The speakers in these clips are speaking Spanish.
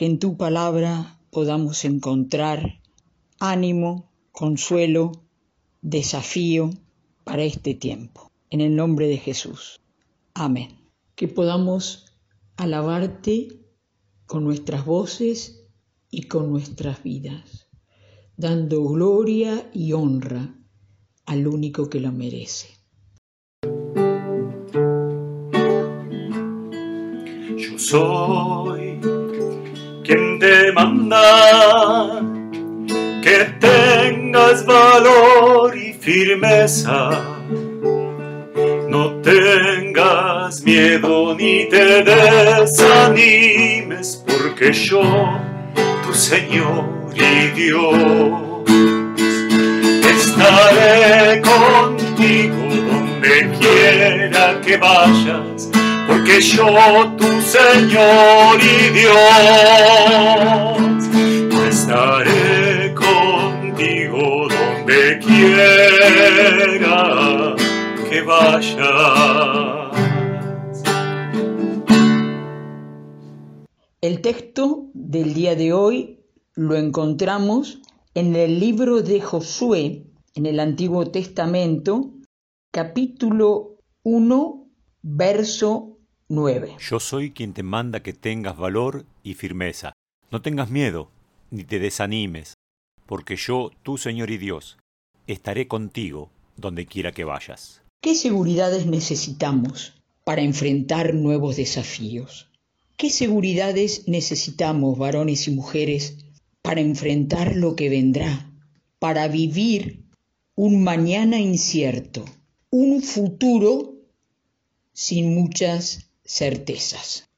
que en tu palabra podamos encontrar ánimo, consuelo, desafío para este tiempo. En el nombre de Jesús. Amén. Que podamos alabarte con nuestras voces y con nuestras vidas, dando gloria y honra al único que lo merece. Yo soy quien que tengas valor y firmeza. No tengas miedo ni te desanimes, porque yo, tu Señor y Dios, estaré contigo donde quiera que vayas porque yo tu Señor y Dios estaré contigo donde quiera que vayas. El texto del día de hoy lo encontramos en el libro de Josué, en el Antiguo Testamento, capítulo 1, verso 9. Yo soy quien te manda que tengas valor y firmeza. No tengas miedo, ni te desanimes, porque yo, tu Señor y Dios, estaré contigo donde quiera que vayas. ¿Qué seguridades necesitamos para enfrentar nuevos desafíos? ¿Qué seguridades necesitamos, varones y mujeres, para enfrentar lo que vendrá, para vivir un mañana incierto, un futuro sin muchas certezas.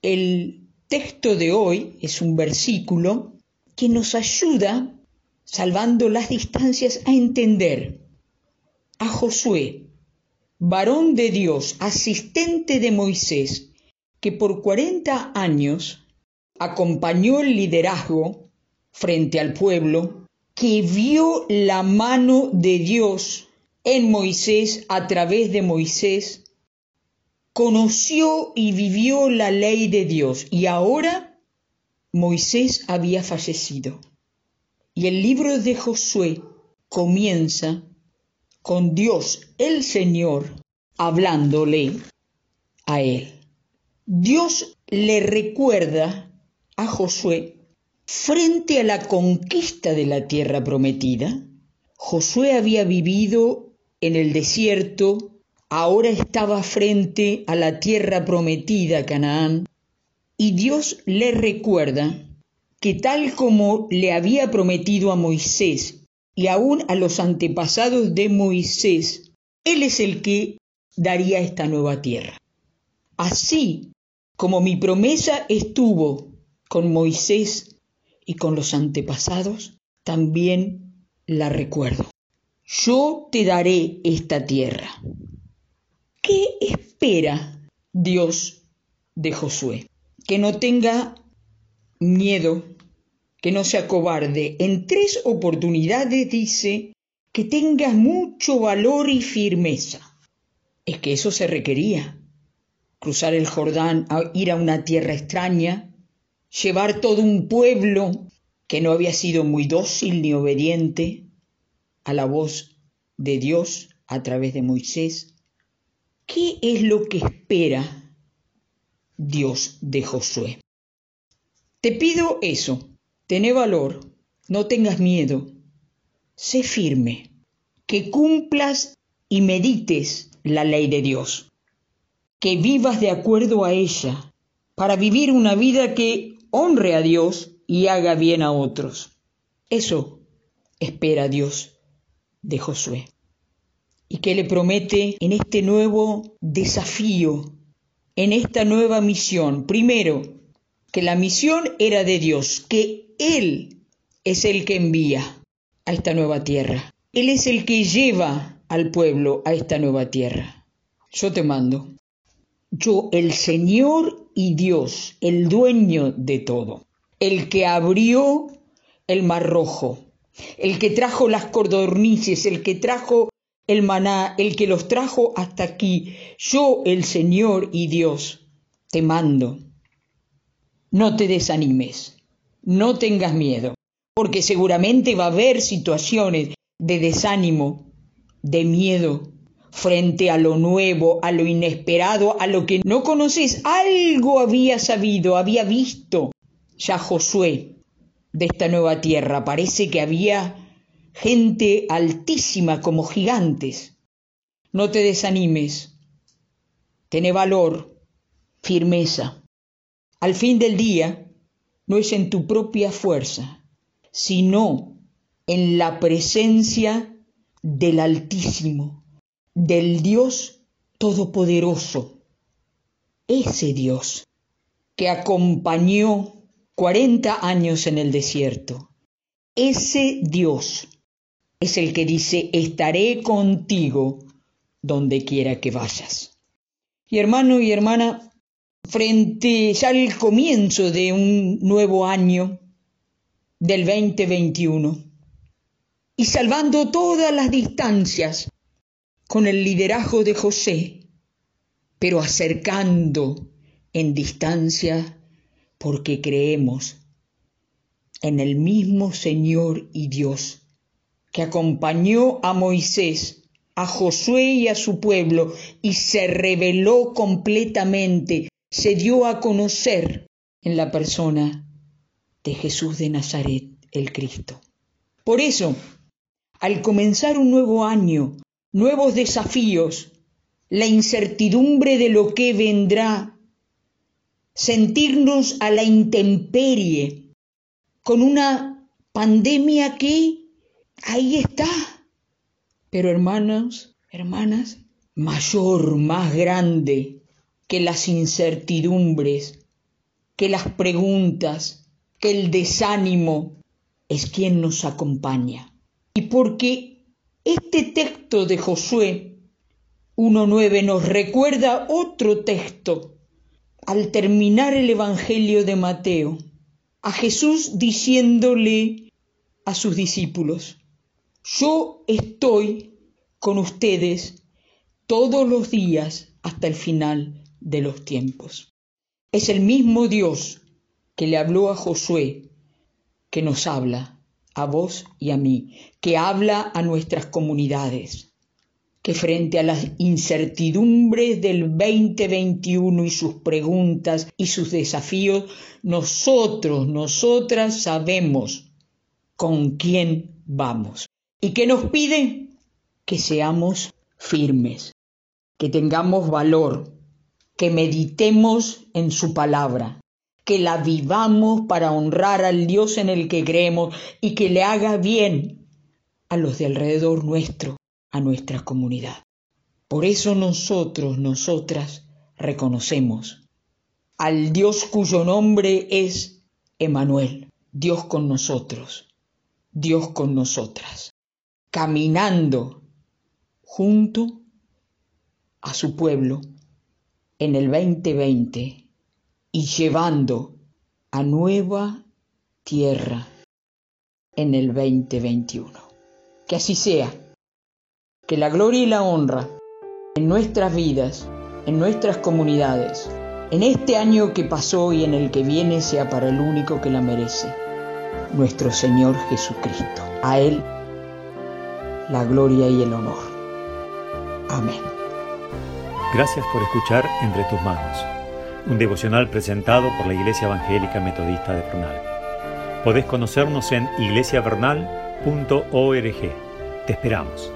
El texto de hoy es un versículo que nos ayuda, salvando las distancias, a entender a Josué, varón de Dios, asistente de Moisés, que por 40 años acompañó el liderazgo frente al pueblo, que vio la mano de Dios en Moisés a través de Moisés conoció y vivió la ley de Dios y ahora Moisés había fallecido. Y el libro de Josué comienza con Dios el Señor hablándole a él. Dios le recuerda a Josué frente a la conquista de la tierra prometida. Josué había vivido en el desierto ahora estaba frente a la tierra prometida Canaán, y Dios le recuerda que tal como le había prometido a Moisés y aún a los antepasados de Moisés, Él es el que daría esta nueva tierra. Así como mi promesa estuvo con Moisés y con los antepasados, también la recuerdo. Yo te daré esta tierra. ¿Qué espera Dios de Josué? Que no tenga miedo, que no sea cobarde. En tres oportunidades dice que tenga mucho valor y firmeza. Es que eso se requería. Cruzar el Jordán, ir a una tierra extraña, llevar todo un pueblo que no había sido muy dócil ni obediente a la voz de Dios a través de Moisés ¿Qué es lo que espera Dios de Josué? Te pido eso, tené valor, no tengas miedo, sé firme, que cumplas y medites la ley de Dios, que vivas de acuerdo a ella, para vivir una vida que honre a Dios y haga bien a otros. Eso espera Dios de Josué y que le promete en este nuevo desafío, en esta nueva misión. Primero, que la misión era de Dios, que Él es el que envía a esta nueva tierra. Él es el que lleva al pueblo a esta nueva tierra. Yo te mando. Yo, el Señor y Dios, el dueño de todo, el que abrió el mar rojo, el que trajo las cordornices, el que trajo el maná, el que los trajo hasta aquí, yo el Señor y Dios, te mando. No te desanimes, no tengas miedo, porque seguramente va a haber situaciones de desánimo, de miedo, frente a lo nuevo, a lo inesperado, a lo que no conoces. Algo había sabido, había visto ya Josué de esta nueva tierra. Parece que había gente altísima como gigantes. No te desanimes, ten valor, firmeza. Al fin del día, no es en tu propia fuerza, sino en la presencia del Altísimo, del Dios Todopoderoso, ese Dios que acompañó cuarenta años en el desierto, ese Dios es el que dice, estaré contigo donde quiera que vayas. Y hermano y hermana, frente ya al comienzo de un nuevo año, del 2021, y salvando todas las distancias con el liderazgo de José, pero acercando en distancia porque creemos en el mismo Señor y Dios que acompañó a Moisés, a Josué y a su pueblo y se reveló completamente, se dio a conocer en la persona de Jesús de Nazaret, el Cristo. Por eso, al comenzar un nuevo año, nuevos desafíos, la incertidumbre de lo que vendrá, sentirnos a la intemperie, con una pandemia que Ahí está. Pero hermanos, hermanas, mayor, más grande que las incertidumbres, que las preguntas, que el desánimo, es quien nos acompaña. Y porque este texto de Josué 1.9 nos recuerda otro texto al terminar el Evangelio de Mateo, a Jesús diciéndole a sus discípulos, yo estoy con ustedes todos los días hasta el final de los tiempos. Es el mismo Dios que le habló a Josué, que nos habla a vos y a mí, que habla a nuestras comunidades, que frente a las incertidumbres del 2021 y sus preguntas y sus desafíos, nosotros, nosotras sabemos con quién vamos. ¿Y qué nos pide? Que seamos firmes, que tengamos valor, que meditemos en su palabra, que la vivamos para honrar al Dios en el que creemos y que le haga bien a los de alrededor nuestro, a nuestra comunidad. Por eso nosotros, nosotras, reconocemos al Dios cuyo nombre es Emanuel, Dios con nosotros, Dios con nosotras caminando junto a su pueblo en el 2020 y llevando a nueva tierra en el 2021. Que así sea, que la gloria y la honra en nuestras vidas, en nuestras comunidades, en este año que pasó y en el que viene sea para el único que la merece, nuestro Señor Jesucristo. A Él la gloria y el honor. Amén. Gracias por escuchar Entre tus manos, un devocional presentado por la Iglesia Evangélica Metodista de Bernal. Podés conocernos en iglesiavernal.org. Te esperamos.